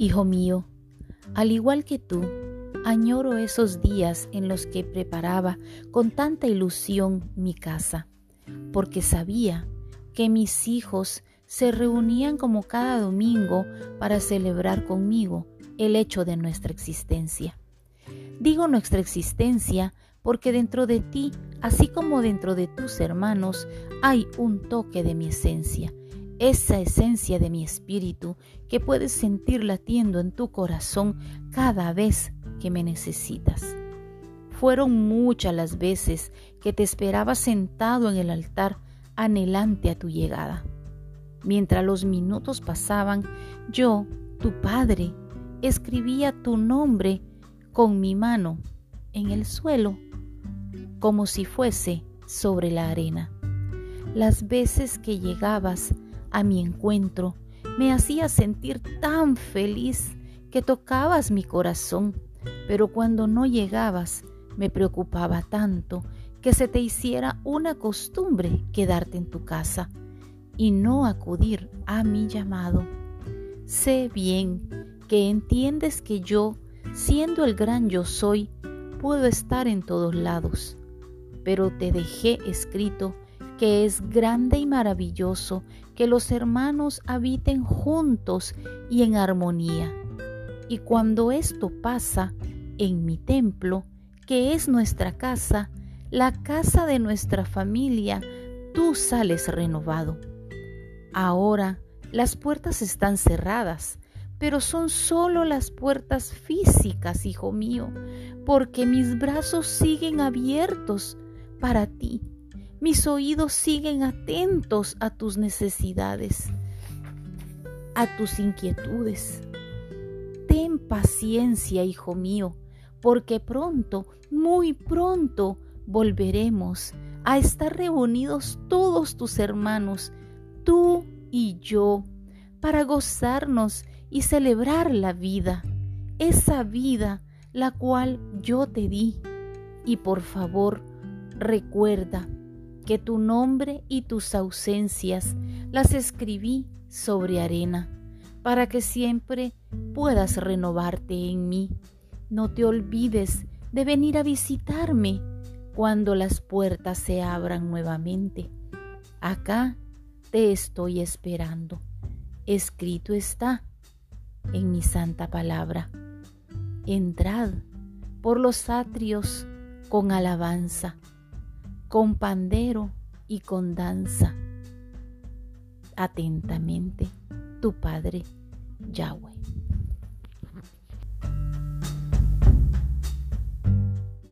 Hijo mío, al igual que tú, añoro esos días en los que preparaba con tanta ilusión mi casa, porque sabía que mis hijos se reunían como cada domingo para celebrar conmigo el hecho de nuestra existencia. Digo nuestra existencia porque dentro de ti, así como dentro de tus hermanos, hay un toque de mi esencia, esa esencia de mi espíritu que puedes sentir latiendo en tu corazón cada vez que me necesitas. Fueron muchas las veces que te esperaba sentado en el altar anhelante a tu llegada. Mientras los minutos pasaban, yo, tu Padre, escribía tu nombre con mi mano en el suelo, como si fuese sobre la arena. Las veces que llegabas a mi encuentro me hacías sentir tan feliz que tocabas mi corazón, pero cuando no llegabas me preocupaba tanto que se te hiciera una costumbre quedarte en tu casa y no acudir a mi llamado. Sé bien que entiendes que yo, siendo el gran yo soy, puedo estar en todos lados, pero te dejé escrito que es grande y maravilloso que los hermanos habiten juntos y en armonía. Y cuando esto pasa en mi templo, que es nuestra casa, la casa de nuestra familia, tú sales renovado. Ahora las puertas están cerradas, pero son solo las puertas físicas, hijo mío, porque mis brazos siguen abiertos para ti, mis oídos siguen atentos a tus necesidades, a tus inquietudes. Ten paciencia, hijo mío, porque pronto, muy pronto, volveremos a estar reunidos todos tus hermanos tú y yo, para gozarnos y celebrar la vida, esa vida la cual yo te di. Y por favor, recuerda que tu nombre y tus ausencias las escribí sobre arena, para que siempre puedas renovarte en mí. No te olvides de venir a visitarme cuando las puertas se abran nuevamente. Acá te estoy esperando. Escrito está en mi santa palabra. Entrad por los atrios con alabanza, con pandero y con danza. Atentamente, tu Padre Yahweh.